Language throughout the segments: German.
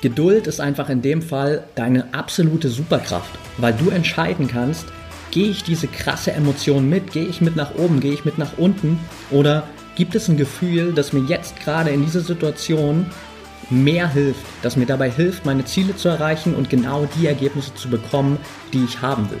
Geduld ist einfach in dem Fall deine absolute Superkraft, weil du entscheiden kannst, gehe ich diese krasse Emotion mit, gehe ich mit nach oben, gehe ich mit nach unten oder gibt es ein Gefühl, das mir jetzt gerade in dieser Situation mehr hilft, das mir dabei hilft, meine Ziele zu erreichen und genau die Ergebnisse zu bekommen, die ich haben will.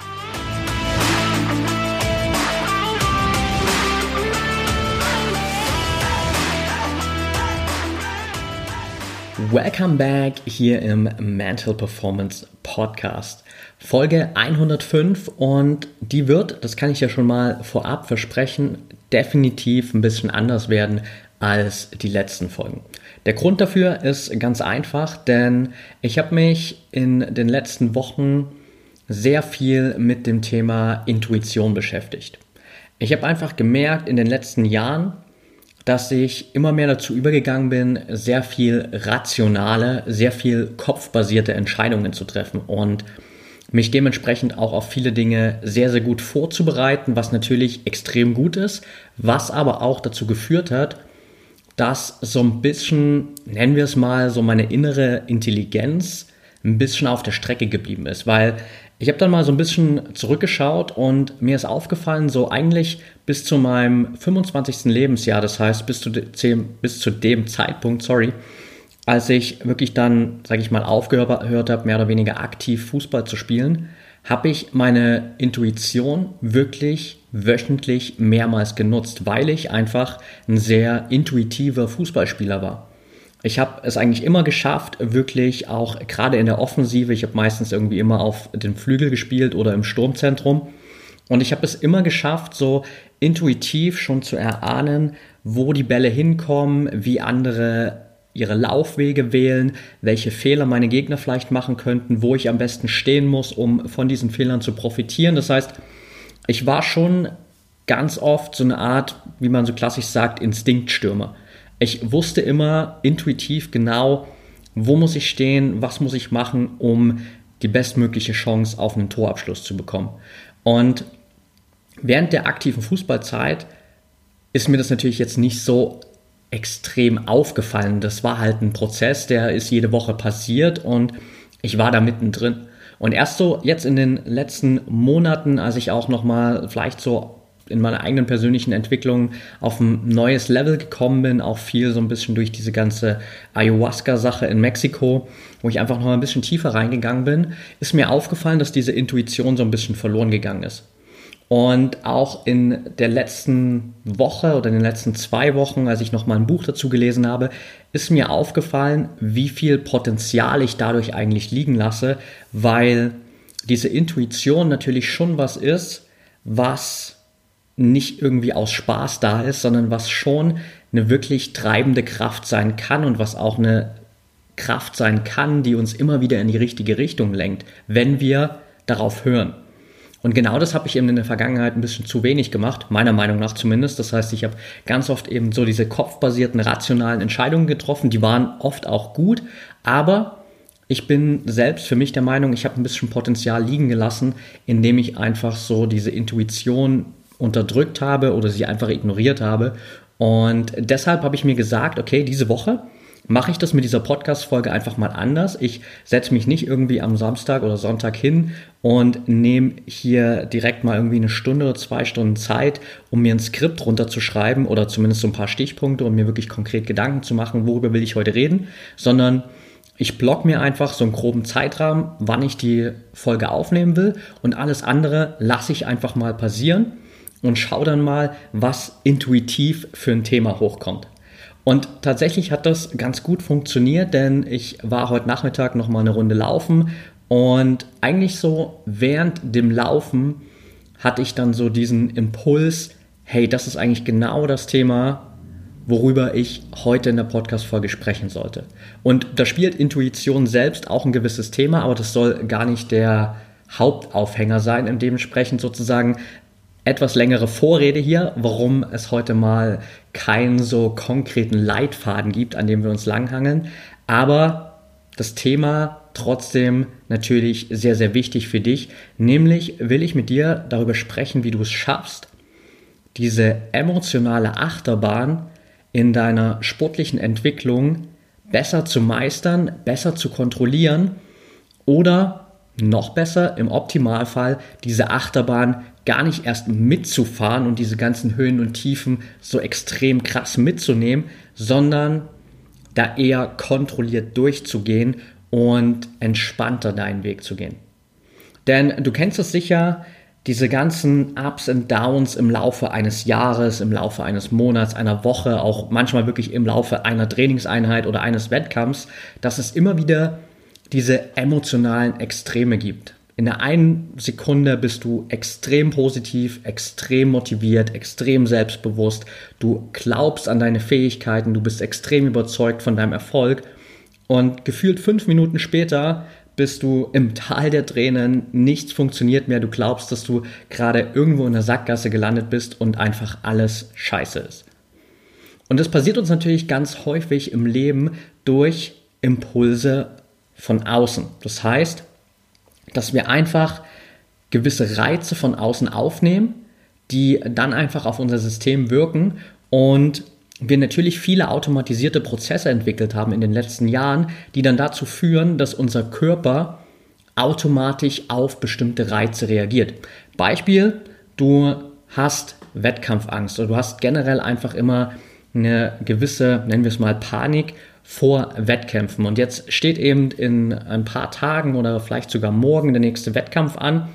Welcome back hier im Mental Performance Podcast. Folge 105 und die wird, das kann ich ja schon mal vorab versprechen, definitiv ein bisschen anders werden als die letzten Folgen. Der Grund dafür ist ganz einfach, denn ich habe mich in den letzten Wochen sehr viel mit dem Thema Intuition beschäftigt. Ich habe einfach gemerkt in den letzten Jahren, dass ich immer mehr dazu übergegangen bin, sehr viel rationale, sehr viel kopfbasierte Entscheidungen zu treffen und mich dementsprechend auch auf viele Dinge sehr, sehr gut vorzubereiten, was natürlich extrem gut ist, was aber auch dazu geführt hat, dass so ein bisschen, nennen wir es mal, so meine innere Intelligenz ein bisschen auf der Strecke geblieben ist, weil ich habe dann mal so ein bisschen zurückgeschaut und mir ist aufgefallen, so eigentlich bis zu meinem 25. Lebensjahr, das heißt bis zu, dem, bis zu dem Zeitpunkt, sorry, als ich wirklich dann, sage ich mal, aufgehört habe, mehr oder weniger aktiv Fußball zu spielen, habe ich meine Intuition wirklich wöchentlich mehrmals genutzt, weil ich einfach ein sehr intuitiver Fußballspieler war. Ich habe es eigentlich immer geschafft, wirklich auch gerade in der Offensive, ich habe meistens irgendwie immer auf den Flügel gespielt oder im Sturmzentrum. Und ich habe es immer geschafft, so intuitiv schon zu erahnen, wo die Bälle hinkommen, wie andere ihre Laufwege wählen, welche Fehler meine Gegner vielleicht machen könnten, wo ich am besten stehen muss, um von diesen Fehlern zu profitieren. Das heißt, ich war schon ganz oft so eine Art, wie man so klassisch sagt, Instinktstürmer. Ich wusste immer intuitiv genau, wo muss ich stehen, was muss ich machen, um die bestmögliche Chance auf einen Torabschluss zu bekommen. Und während der aktiven Fußballzeit ist mir das natürlich jetzt nicht so extrem aufgefallen. Das war halt ein Prozess, der ist jede Woche passiert und ich war da mittendrin. Und erst so jetzt in den letzten Monaten, als ich auch nochmal vielleicht so in meiner eigenen persönlichen Entwicklung auf ein neues Level gekommen bin, auch viel so ein bisschen durch diese ganze Ayahuasca-Sache in Mexiko, wo ich einfach noch ein bisschen tiefer reingegangen bin, ist mir aufgefallen, dass diese Intuition so ein bisschen verloren gegangen ist. Und auch in der letzten Woche oder in den letzten zwei Wochen, als ich nochmal ein Buch dazu gelesen habe, ist mir aufgefallen, wie viel Potenzial ich dadurch eigentlich liegen lasse, weil diese Intuition natürlich schon was ist, was nicht irgendwie aus Spaß da ist, sondern was schon eine wirklich treibende Kraft sein kann und was auch eine Kraft sein kann, die uns immer wieder in die richtige Richtung lenkt, wenn wir darauf hören. Und genau das habe ich eben in der Vergangenheit ein bisschen zu wenig gemacht, meiner Meinung nach zumindest. Das heißt, ich habe ganz oft eben so diese kopfbasierten, rationalen Entscheidungen getroffen, die waren oft auch gut, aber ich bin selbst für mich der Meinung, ich habe ein bisschen Potenzial liegen gelassen, indem ich einfach so diese Intuition unterdrückt habe oder sie einfach ignoriert habe. Und deshalb habe ich mir gesagt, okay, diese Woche mache ich das mit dieser Podcast-Folge einfach mal anders. Ich setze mich nicht irgendwie am Samstag oder Sonntag hin und nehme hier direkt mal irgendwie eine Stunde oder zwei Stunden Zeit, um mir ein Skript runterzuschreiben oder zumindest so ein paar Stichpunkte, um mir wirklich konkret Gedanken zu machen, worüber will ich heute reden, sondern ich block mir einfach so einen groben Zeitrahmen, wann ich die Folge aufnehmen will und alles andere lasse ich einfach mal passieren und schau dann mal, was intuitiv für ein Thema hochkommt. Und tatsächlich hat das ganz gut funktioniert, denn ich war heute Nachmittag noch mal eine Runde laufen und eigentlich so während dem Laufen hatte ich dann so diesen Impuls, hey, das ist eigentlich genau das Thema, worüber ich heute in der Podcast-Folge sprechen sollte. Und da spielt Intuition selbst auch ein gewisses Thema, aber das soll gar nicht der Hauptaufhänger sein und dementsprechend sozusagen etwas längere Vorrede hier, warum es heute mal keinen so konkreten Leitfaden gibt, an dem wir uns langhangeln. Aber das Thema trotzdem natürlich sehr, sehr wichtig für dich. Nämlich will ich mit dir darüber sprechen, wie du es schaffst, diese emotionale Achterbahn in deiner sportlichen Entwicklung besser zu meistern, besser zu kontrollieren oder noch besser im Optimalfall diese Achterbahn gar nicht erst mitzufahren und diese ganzen Höhen und Tiefen so extrem krass mitzunehmen, sondern da eher kontrolliert durchzugehen und entspannter deinen Weg zu gehen. Denn du kennst es sicher, diese ganzen Ups und Downs im Laufe eines Jahres, im Laufe eines Monats, einer Woche, auch manchmal wirklich im Laufe einer Trainingseinheit oder eines Wettkampfs, dass es immer wieder diese emotionalen Extreme gibt. In der einen Sekunde bist du extrem positiv, extrem motiviert, extrem selbstbewusst, du glaubst an deine Fähigkeiten, du bist extrem überzeugt von deinem Erfolg und gefühlt fünf Minuten später bist du im Tal der Tränen, nichts funktioniert mehr, du glaubst, dass du gerade irgendwo in der Sackgasse gelandet bist und einfach alles scheiße ist. Und das passiert uns natürlich ganz häufig im Leben durch Impulse von außen. Das heißt, dass wir einfach gewisse Reize von außen aufnehmen, die dann einfach auf unser System wirken und wir natürlich viele automatisierte Prozesse entwickelt haben in den letzten Jahren, die dann dazu führen, dass unser Körper automatisch auf bestimmte Reize reagiert. Beispiel, du hast Wettkampfangst oder du hast generell einfach immer eine gewisse, nennen wir es mal, Panik vor Wettkämpfen. Und jetzt steht eben in ein paar Tagen oder vielleicht sogar morgen der nächste Wettkampf an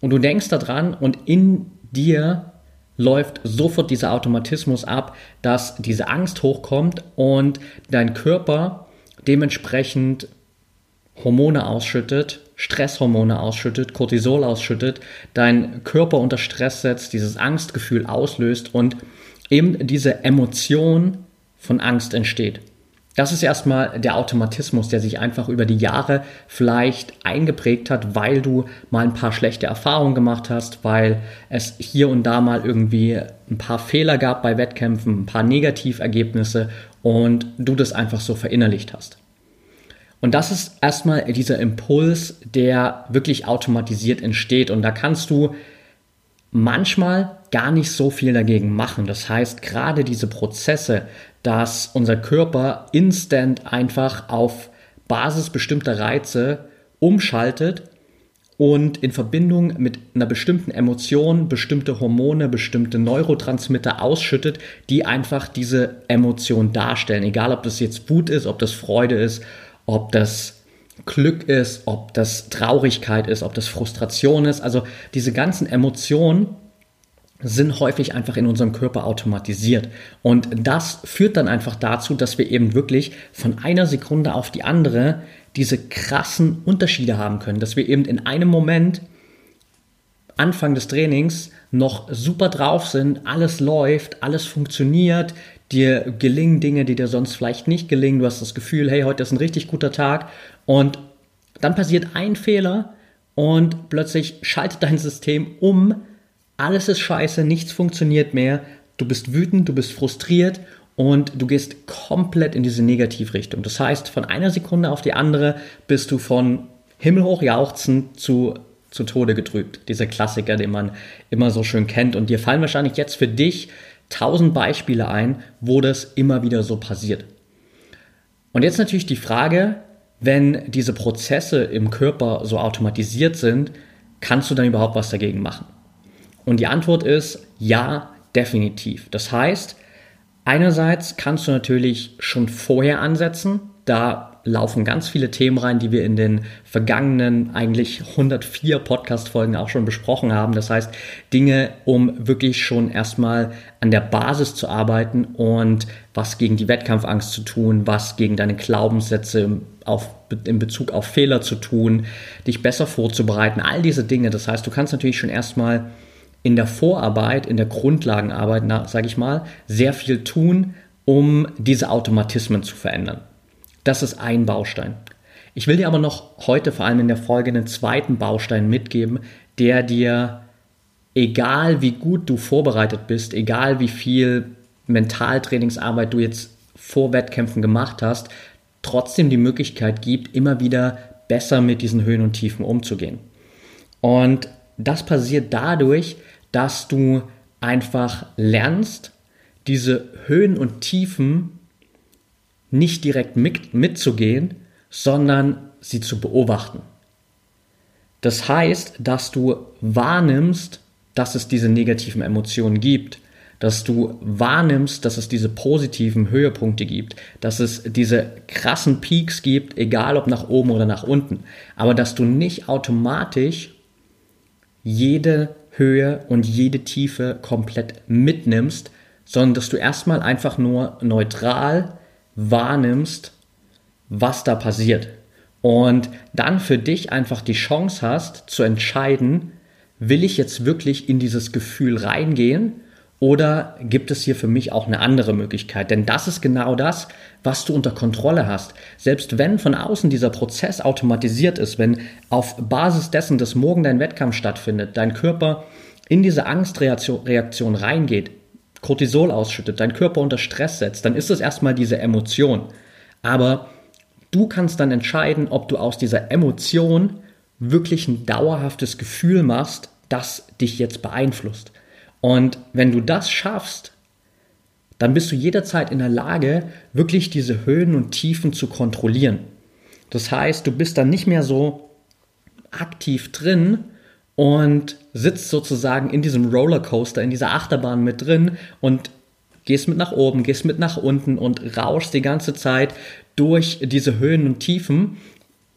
und du denkst daran und in dir läuft sofort dieser Automatismus ab, dass diese Angst hochkommt und dein Körper dementsprechend Hormone ausschüttet, Stresshormone ausschüttet, Cortisol ausschüttet, dein Körper unter Stress setzt, dieses Angstgefühl auslöst und eben diese Emotion von Angst entsteht. Das ist erstmal der Automatismus, der sich einfach über die Jahre vielleicht eingeprägt hat, weil du mal ein paar schlechte Erfahrungen gemacht hast, weil es hier und da mal irgendwie ein paar Fehler gab bei Wettkämpfen, ein paar Negativergebnisse und du das einfach so verinnerlicht hast. Und das ist erstmal dieser Impuls, der wirklich automatisiert entsteht. Und da kannst du manchmal gar nicht so viel dagegen machen. Das heißt, gerade diese Prozesse, dass unser Körper instant einfach auf Basis bestimmter Reize umschaltet und in Verbindung mit einer bestimmten Emotion bestimmte Hormone, bestimmte Neurotransmitter ausschüttet, die einfach diese Emotion darstellen. Egal, ob das jetzt Wut ist, ob das Freude ist, ob das Glück ist, ob das Traurigkeit ist, ob das Frustration ist. Also diese ganzen Emotionen sind häufig einfach in unserem Körper automatisiert. Und das führt dann einfach dazu, dass wir eben wirklich von einer Sekunde auf die andere diese krassen Unterschiede haben können, dass wir eben in einem Moment Anfang des Trainings noch super drauf sind, alles läuft, alles funktioniert, dir gelingen Dinge, die dir sonst vielleicht nicht gelingen, du hast das Gefühl, hey, heute ist ein richtig guter Tag und dann passiert ein Fehler und plötzlich schaltet dein System um alles ist scheiße, nichts funktioniert mehr, du bist wütend, du bist frustriert und du gehst komplett in diese Negativrichtung. Das heißt, von einer Sekunde auf die andere bist du von himmelhoch jauchzend zu, zu Tode getrübt. Dieser Klassiker, den man immer so schön kennt. Und dir fallen wahrscheinlich jetzt für dich tausend Beispiele ein, wo das immer wieder so passiert. Und jetzt natürlich die Frage, wenn diese Prozesse im Körper so automatisiert sind, kannst du dann überhaupt was dagegen machen? Und die Antwort ist ja, definitiv. Das heißt, einerseits kannst du natürlich schon vorher ansetzen. Da laufen ganz viele Themen rein, die wir in den vergangenen eigentlich 104 Podcast-Folgen auch schon besprochen haben. Das heißt, Dinge, um wirklich schon erstmal an der Basis zu arbeiten und was gegen die Wettkampfangst zu tun, was gegen deine Glaubenssätze auf, in Bezug auf Fehler zu tun, dich besser vorzubereiten, all diese Dinge. Das heißt, du kannst natürlich schon erstmal in der Vorarbeit, in der Grundlagenarbeit, sage ich mal, sehr viel tun, um diese Automatismen zu verändern. Das ist ein Baustein. Ich will dir aber noch heute, vor allem in der Folge, einen zweiten Baustein mitgeben, der dir, egal wie gut du vorbereitet bist, egal wie viel Mentaltrainingsarbeit du jetzt vor Wettkämpfen gemacht hast, trotzdem die Möglichkeit gibt, immer wieder besser mit diesen Höhen und Tiefen umzugehen. Und das passiert dadurch, dass du einfach lernst, diese Höhen und Tiefen nicht direkt mit, mitzugehen, sondern sie zu beobachten. Das heißt, dass du wahrnimmst, dass es diese negativen Emotionen gibt, dass du wahrnimmst, dass es diese positiven Höhepunkte gibt, dass es diese krassen Peaks gibt, egal ob nach oben oder nach unten, aber dass du nicht automatisch jede Höhe und jede Tiefe komplett mitnimmst, sondern dass du erstmal einfach nur neutral wahrnimmst, was da passiert. Und dann für dich einfach die Chance hast zu entscheiden, will ich jetzt wirklich in dieses Gefühl reingehen oder gibt es hier für mich auch eine andere Möglichkeit? Denn das ist genau das, was du unter Kontrolle hast. Selbst wenn von außen dieser Prozess automatisiert ist, wenn auf Basis dessen, dass morgen dein Wettkampf stattfindet, dein Körper in diese Angstreaktion reingeht, Cortisol ausschüttet, dein Körper unter Stress setzt, dann ist es erstmal diese Emotion. Aber du kannst dann entscheiden, ob du aus dieser Emotion wirklich ein dauerhaftes Gefühl machst, das dich jetzt beeinflusst. Und wenn du das schaffst, dann bist du jederzeit in der Lage, wirklich diese Höhen und Tiefen zu kontrollieren. Das heißt, du bist dann nicht mehr so aktiv drin und sitzt sozusagen in diesem Rollercoaster, in dieser Achterbahn mit drin und gehst mit nach oben, gehst mit nach unten und rauschst die ganze Zeit durch diese Höhen und Tiefen,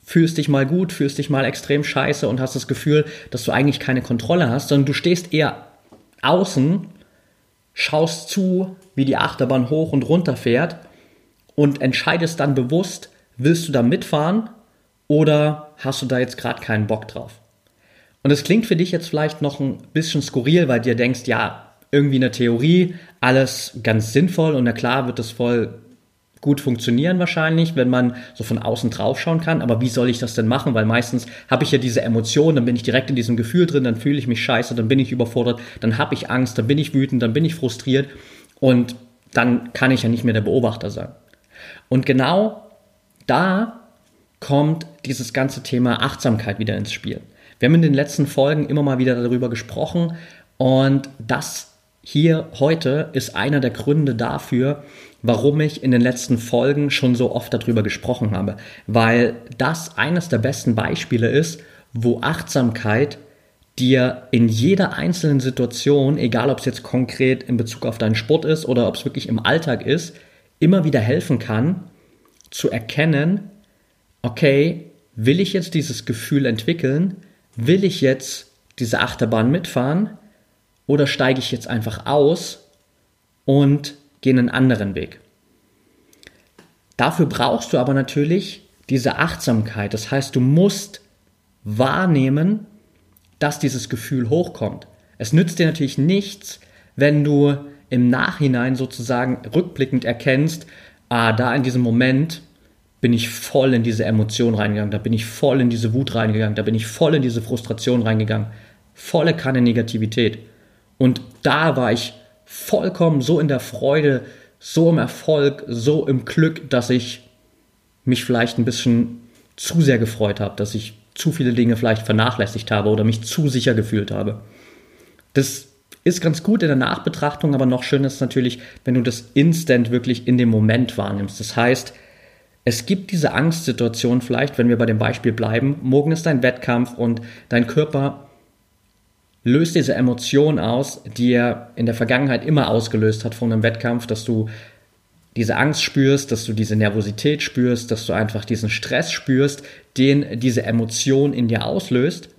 fühlst dich mal gut, fühlst dich mal extrem scheiße und hast das Gefühl, dass du eigentlich keine Kontrolle hast, sondern du stehst eher außen, schaust zu, wie die Achterbahn hoch und runter fährt und entscheidest dann bewusst, willst du da mitfahren oder hast du da jetzt gerade keinen Bock drauf? Und es klingt für dich jetzt vielleicht noch ein bisschen skurril, weil dir denkst, ja, irgendwie in der Theorie alles ganz sinnvoll und na klar wird das voll gut funktionieren wahrscheinlich, wenn man so von außen drauf schauen kann. Aber wie soll ich das denn machen? Weil meistens habe ich ja diese Emotionen, dann bin ich direkt in diesem Gefühl drin, dann fühle ich mich scheiße, dann bin ich überfordert, dann habe ich Angst, dann bin ich wütend, dann bin ich frustriert und dann kann ich ja nicht mehr der Beobachter sein. Und genau da kommt dieses ganze Thema Achtsamkeit wieder ins Spiel. Wir haben in den letzten Folgen immer mal wieder darüber gesprochen und das hier heute ist einer der Gründe dafür, warum ich in den letzten Folgen schon so oft darüber gesprochen habe, weil das eines der besten Beispiele ist, wo Achtsamkeit dir in jeder einzelnen Situation, egal ob es jetzt konkret in Bezug auf deinen Sport ist oder ob es wirklich im Alltag ist, immer wieder helfen kann, zu erkennen, okay, will ich jetzt dieses Gefühl entwickeln? Will ich jetzt diese Achterbahn mitfahren? Oder steige ich jetzt einfach aus und gehe einen anderen Weg? Dafür brauchst du aber natürlich diese Achtsamkeit. Das heißt, du musst wahrnehmen, dass dieses Gefühl hochkommt. Es nützt dir natürlich nichts, wenn du im Nachhinein sozusagen rückblickend erkennst, ah, da in diesem Moment bin ich voll in diese Emotion reingegangen, da bin ich voll in diese Wut reingegangen, da bin ich voll in diese Frustration reingegangen. Volle Kanne Negativität. Und da war ich vollkommen so in der Freude, so im Erfolg, so im Glück, dass ich mich vielleicht ein bisschen zu sehr gefreut habe, dass ich zu viele Dinge vielleicht vernachlässigt habe oder mich zu sicher gefühlt habe. Das ist ganz gut in der Nachbetrachtung, aber noch schöner ist natürlich, wenn du das instant wirklich in dem Moment wahrnimmst. Das heißt, es gibt diese Angstsituation vielleicht, wenn wir bei dem Beispiel bleiben, morgen ist dein Wettkampf und dein Körper löst diese Emotion aus, die er in der Vergangenheit immer ausgelöst hat von einem Wettkampf, dass du diese Angst spürst, dass du diese Nervosität spürst, dass du einfach diesen Stress spürst, den diese Emotion in dir auslöst.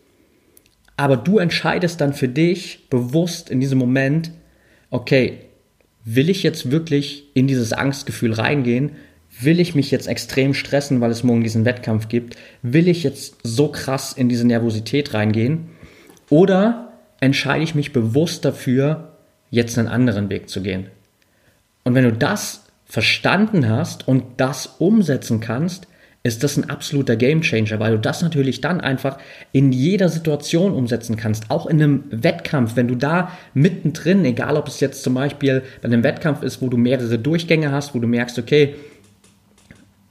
Aber du entscheidest dann für dich bewusst in diesem Moment, okay, will ich jetzt wirklich in dieses Angstgefühl reingehen? Will ich mich jetzt extrem stressen, weil es morgen diesen Wettkampf gibt? Will ich jetzt so krass in diese Nervosität reingehen? Oder entscheide ich mich bewusst dafür, jetzt einen anderen Weg zu gehen. Und wenn du das verstanden hast und das umsetzen kannst, ist das ein absoluter Gamechanger, weil du das natürlich dann einfach in jeder Situation umsetzen kannst. Auch in einem Wettkampf, wenn du da mittendrin, egal ob es jetzt zum Beispiel bei einem Wettkampf ist, wo du mehrere Durchgänge hast, wo du merkst, okay,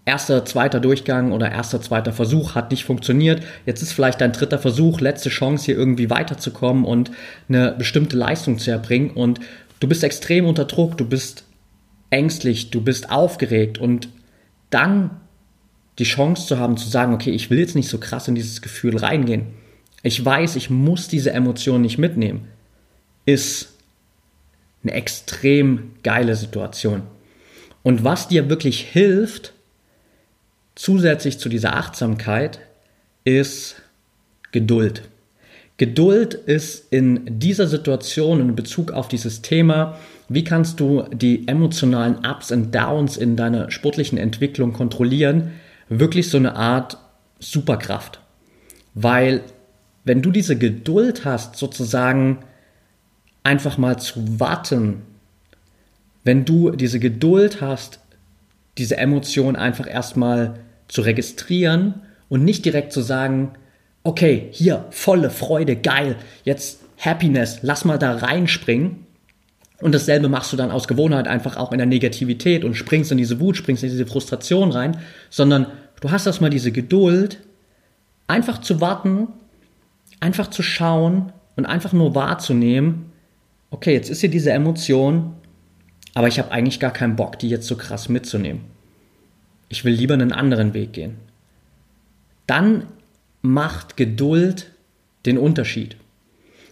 erster, zweiter Durchgang oder erster, zweiter Versuch hat nicht funktioniert. Jetzt ist vielleicht dein dritter Versuch, letzte Chance hier irgendwie weiterzukommen und eine bestimmte Leistung zu erbringen und du bist extrem unter Druck, du bist ängstlich, du bist aufgeregt und dann die Chance zu haben zu sagen, okay, ich will jetzt nicht so krass in dieses Gefühl reingehen. Ich weiß, ich muss diese Emotion nicht mitnehmen, ist eine extrem geile Situation. Und was dir wirklich hilft, zusätzlich zu dieser Achtsamkeit, ist Geduld. Geduld ist in dieser Situation in Bezug auf dieses Thema, wie kannst du die emotionalen Ups und Downs in deiner sportlichen Entwicklung kontrollieren, wirklich so eine Art Superkraft. Weil wenn du diese Geduld hast, sozusagen einfach mal zu warten, wenn du diese Geduld hast, diese Emotion einfach erstmal zu registrieren und nicht direkt zu sagen, okay, hier, volle Freude, geil, jetzt Happiness, lass mal da reinspringen. Und dasselbe machst du dann aus Gewohnheit einfach auch in der Negativität und springst in diese Wut, springst in diese Frustration rein, sondern du hast erstmal diese Geduld, einfach zu warten, einfach zu schauen und einfach nur wahrzunehmen, okay, jetzt ist hier diese Emotion, aber ich habe eigentlich gar keinen Bock, die jetzt so krass mitzunehmen. Ich will lieber einen anderen Weg gehen. Dann macht Geduld den Unterschied.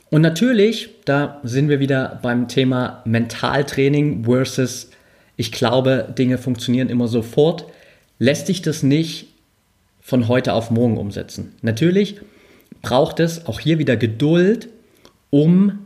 Und natürlich, da sind wir wieder beim Thema Mentaltraining versus ich glaube, Dinge funktionieren immer sofort, lässt sich das nicht von heute auf morgen umsetzen. Natürlich braucht es auch hier wieder Geduld, um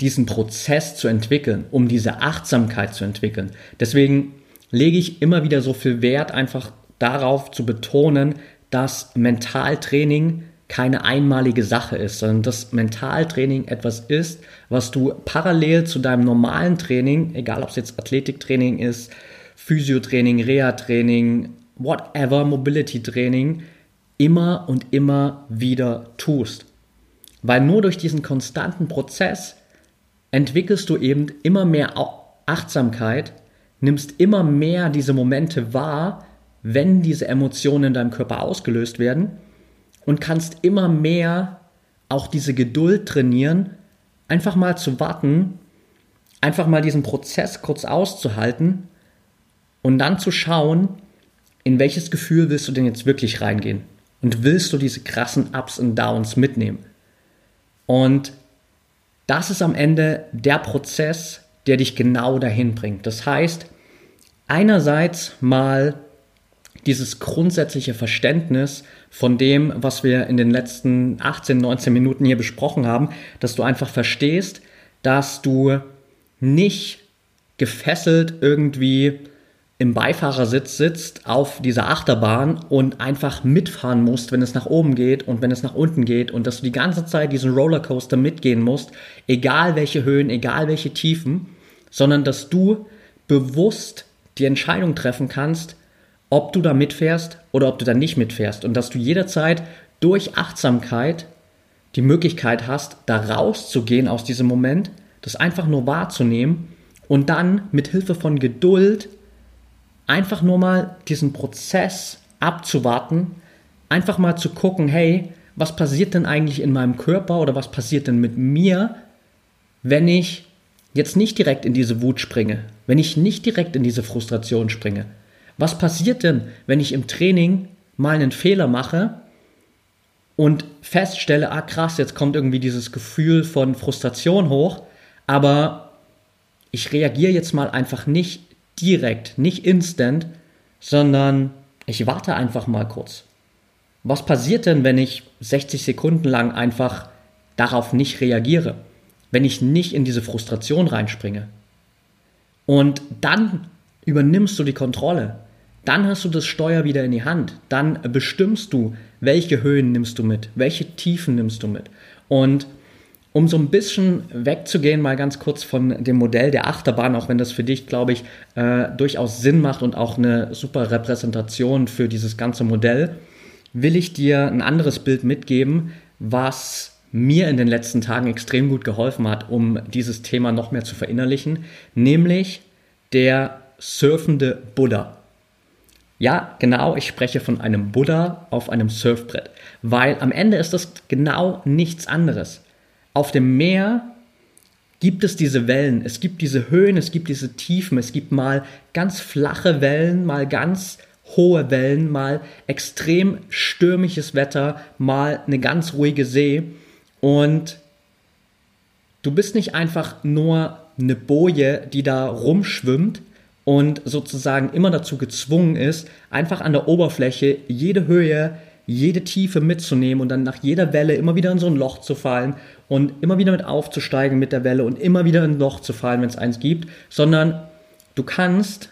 diesen Prozess zu entwickeln, um diese Achtsamkeit zu entwickeln. Deswegen lege ich immer wieder so viel Wert einfach darauf zu betonen, dass Mentaltraining keine einmalige Sache ist, sondern dass Mentaltraining etwas ist, was du parallel zu deinem normalen Training, egal ob es jetzt Athletiktraining ist, Physiotraining, Reha-Training, whatever, Mobility-Training, immer und immer wieder tust. Weil nur durch diesen konstanten Prozess entwickelst du eben immer mehr Achtsamkeit, nimmst immer mehr diese Momente wahr, wenn diese Emotionen in deinem Körper ausgelöst werden und kannst immer mehr auch diese Geduld trainieren, einfach mal zu warten, einfach mal diesen Prozess kurz auszuhalten und dann zu schauen, in welches Gefühl willst du denn jetzt wirklich reingehen? Und willst du diese krassen Ups und Downs mitnehmen? Und das ist am Ende der Prozess, der dich genau dahin bringt. Das heißt, einerseits mal dieses grundsätzliche Verständnis von dem, was wir in den letzten 18, 19 Minuten hier besprochen haben, dass du einfach verstehst, dass du nicht gefesselt irgendwie im Beifahrersitz sitzt auf dieser Achterbahn und einfach mitfahren musst, wenn es nach oben geht und wenn es nach unten geht und dass du die ganze Zeit diesen Rollercoaster mitgehen musst, egal welche Höhen, egal welche Tiefen, sondern dass du bewusst die Entscheidung treffen kannst, ob du da mitfährst oder ob du da nicht mitfährst und dass du jederzeit durch Achtsamkeit die Möglichkeit hast, da rauszugehen aus diesem Moment, das einfach nur wahrzunehmen und dann mit Hilfe von Geduld einfach nur mal diesen Prozess abzuwarten, einfach mal zu gucken, hey, was passiert denn eigentlich in meinem Körper oder was passiert denn mit mir, wenn ich jetzt nicht direkt in diese Wut springe, wenn ich nicht direkt in diese Frustration springe. Was passiert denn, wenn ich im Training mal einen Fehler mache und feststelle, ah krass, jetzt kommt irgendwie dieses Gefühl von Frustration hoch, aber ich reagiere jetzt mal einfach nicht direkt, nicht instant, sondern ich warte einfach mal kurz. Was passiert denn, wenn ich 60 Sekunden lang einfach darauf nicht reagiere? Wenn ich nicht in diese Frustration reinspringe? Und dann übernimmst du die Kontrolle. Dann hast du das Steuer wieder in die Hand. Dann bestimmst du, welche Höhen nimmst du mit, welche Tiefen nimmst du mit. Und um so ein bisschen wegzugehen, mal ganz kurz von dem Modell der Achterbahn, auch wenn das für dich, glaube ich, äh, durchaus Sinn macht und auch eine super Repräsentation für dieses ganze Modell, will ich dir ein anderes Bild mitgeben, was mir in den letzten Tagen extrem gut geholfen hat, um dieses Thema noch mehr zu verinnerlichen, nämlich der surfende Buddha. Ja, genau, ich spreche von einem Buddha auf einem Surfbrett, weil am Ende ist das genau nichts anderes. Auf dem Meer gibt es diese Wellen, es gibt diese Höhen, es gibt diese Tiefen, es gibt mal ganz flache Wellen, mal ganz hohe Wellen, mal extrem stürmisches Wetter, mal eine ganz ruhige See. Und du bist nicht einfach nur eine Boje, die da rumschwimmt und sozusagen immer dazu gezwungen ist, einfach an der Oberfläche jede Höhe, jede Tiefe mitzunehmen und dann nach jeder Welle immer wieder in so ein Loch zu fallen und immer wieder mit aufzusteigen mit der Welle und immer wieder in ein Loch zu fallen, wenn es eins gibt, sondern du kannst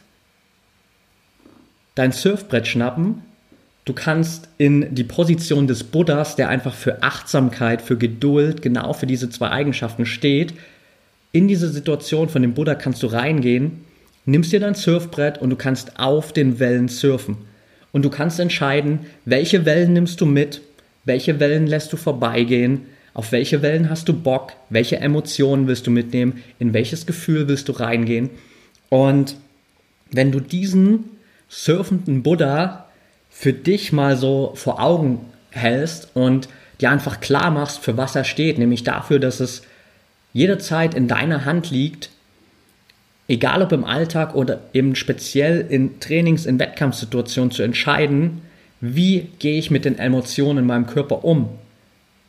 dein Surfbrett schnappen, du kannst in die Position des Buddhas, der einfach für Achtsamkeit, für Geduld, genau für diese zwei Eigenschaften steht, in diese Situation von dem Buddha kannst du reingehen, nimmst dir dein Surfbrett und du kannst auf den Wellen surfen und du kannst entscheiden, welche Wellen nimmst du mit, welche Wellen lässt du vorbeigehen, auf welche Wellen hast du Bock, welche Emotionen willst du mitnehmen, in welches Gefühl willst du reingehen. Und wenn du diesen surfenden Buddha für dich mal so vor Augen hältst und dir einfach klar machst, für was er steht, nämlich dafür, dass es jederzeit in deiner Hand liegt, egal ob im Alltag oder eben speziell in Trainings-, in Wettkampfsituationen zu entscheiden, wie gehe ich mit den Emotionen in meinem Körper um?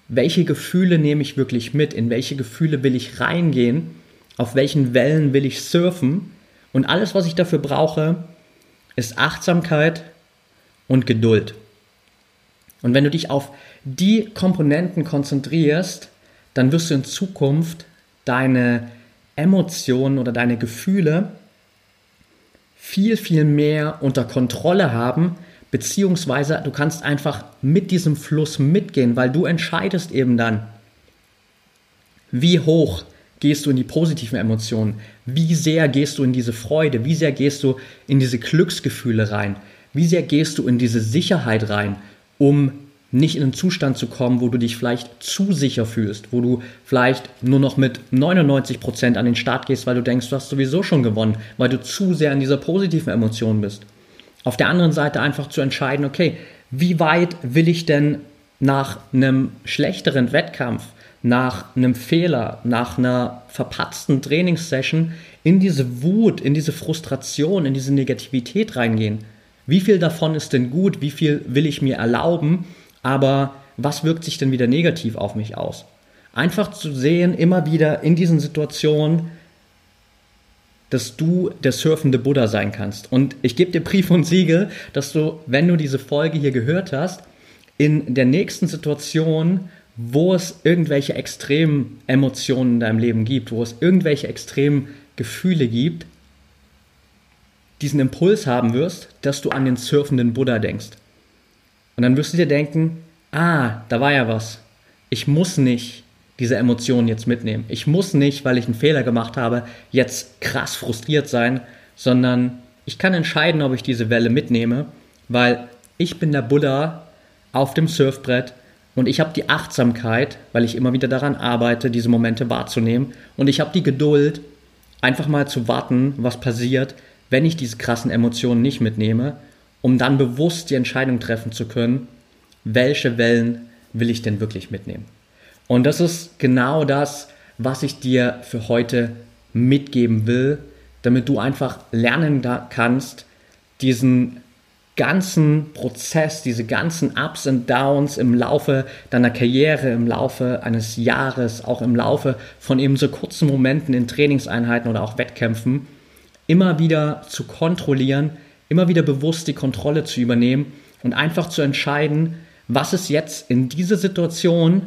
Welche Gefühle nehme ich wirklich mit? In welche Gefühle will ich reingehen? Auf welchen Wellen will ich surfen? Und alles, was ich dafür brauche, ist Achtsamkeit und Geduld. Und wenn du dich auf die Komponenten konzentrierst, dann wirst du in Zukunft deine Emotionen oder deine Gefühle viel, viel mehr unter Kontrolle haben, beziehungsweise du kannst einfach mit diesem Fluss mitgehen, weil du entscheidest eben dann, wie hoch gehst du in die positiven Emotionen, wie sehr gehst du in diese Freude, wie sehr gehst du in diese Glücksgefühle rein, wie sehr gehst du in diese Sicherheit rein, um nicht in einen Zustand zu kommen, wo du dich vielleicht zu sicher fühlst, wo du vielleicht nur noch mit 99 Prozent an den Start gehst, weil du denkst, du hast sowieso schon gewonnen, weil du zu sehr in dieser positiven Emotion bist. Auf der anderen Seite einfach zu entscheiden, okay, wie weit will ich denn nach einem schlechteren Wettkampf, nach einem Fehler, nach einer verpatzten Trainingssession in diese Wut, in diese Frustration, in diese Negativität reingehen? Wie viel davon ist denn gut? Wie viel will ich mir erlauben? Aber was wirkt sich denn wieder negativ auf mich aus? Einfach zu sehen, immer wieder in diesen Situationen, dass du der surfende Buddha sein kannst. Und ich gebe dir Brief und Siegel, dass du, wenn du diese Folge hier gehört hast, in der nächsten Situation, wo es irgendwelche extremen Emotionen in deinem Leben gibt, wo es irgendwelche extremen Gefühle gibt, diesen Impuls haben wirst, dass du an den surfenden Buddha denkst. Und dann wirst du dir denken, ah, da war ja was. Ich muss nicht diese Emotionen jetzt mitnehmen. Ich muss nicht, weil ich einen Fehler gemacht habe, jetzt krass frustriert sein, sondern ich kann entscheiden, ob ich diese Welle mitnehme, weil ich bin der Buddha auf dem Surfbrett und ich habe die Achtsamkeit, weil ich immer wieder daran arbeite, diese Momente wahrzunehmen und ich habe die Geduld, einfach mal zu warten, was passiert, wenn ich diese krassen Emotionen nicht mitnehme um dann bewusst die Entscheidung treffen zu können, welche Wellen will ich denn wirklich mitnehmen. Und das ist genau das, was ich dir für heute mitgeben will, damit du einfach lernen kannst, diesen ganzen Prozess, diese ganzen Ups und Downs im Laufe deiner Karriere, im Laufe eines Jahres, auch im Laufe von eben so kurzen Momenten in Trainingseinheiten oder auch Wettkämpfen, immer wieder zu kontrollieren, immer wieder bewusst die Kontrolle zu übernehmen und einfach zu entscheiden, was ist jetzt in dieser Situation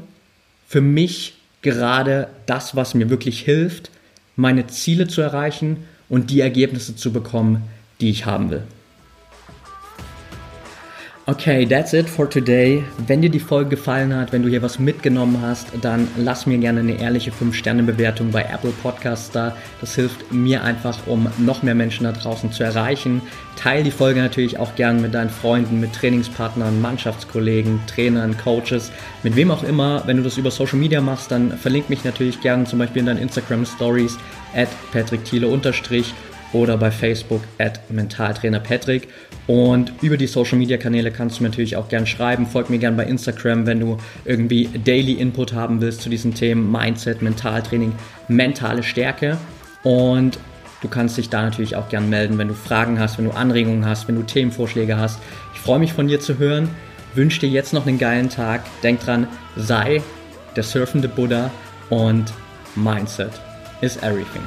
für mich gerade das, was mir wirklich hilft, meine Ziele zu erreichen und die Ergebnisse zu bekommen, die ich haben will. Okay, that's it for today. Wenn dir die Folge gefallen hat, wenn du hier was mitgenommen hast, dann lass mir gerne eine ehrliche 5-Sterne-Bewertung bei Apple Podcasts da. Das hilft mir einfach, um noch mehr Menschen da draußen zu erreichen. Teil die Folge natürlich auch gerne mit deinen Freunden, mit Trainingspartnern, Mannschaftskollegen, Trainern, Coaches, mit wem auch immer. Wenn du das über Social Media machst, dann verlink mich natürlich gerne zum Beispiel in deinen Instagram Stories at Patrick Thiele unterstrich oder bei Facebook at Mentaltrainer Patrick. Und über die Social Media Kanäle kannst du mir natürlich auch gern schreiben. Folg mir gern bei Instagram, wenn du irgendwie Daily Input haben willst zu diesen Themen Mindset, Mentaltraining, mentale Stärke. Und du kannst dich da natürlich auch gern melden, wenn du Fragen hast, wenn du Anregungen hast, wenn du Themenvorschläge hast. Ich freue mich von dir zu hören. Wünsche dir jetzt noch einen geilen Tag. Denk dran, sei der surfende Buddha und Mindset is everything.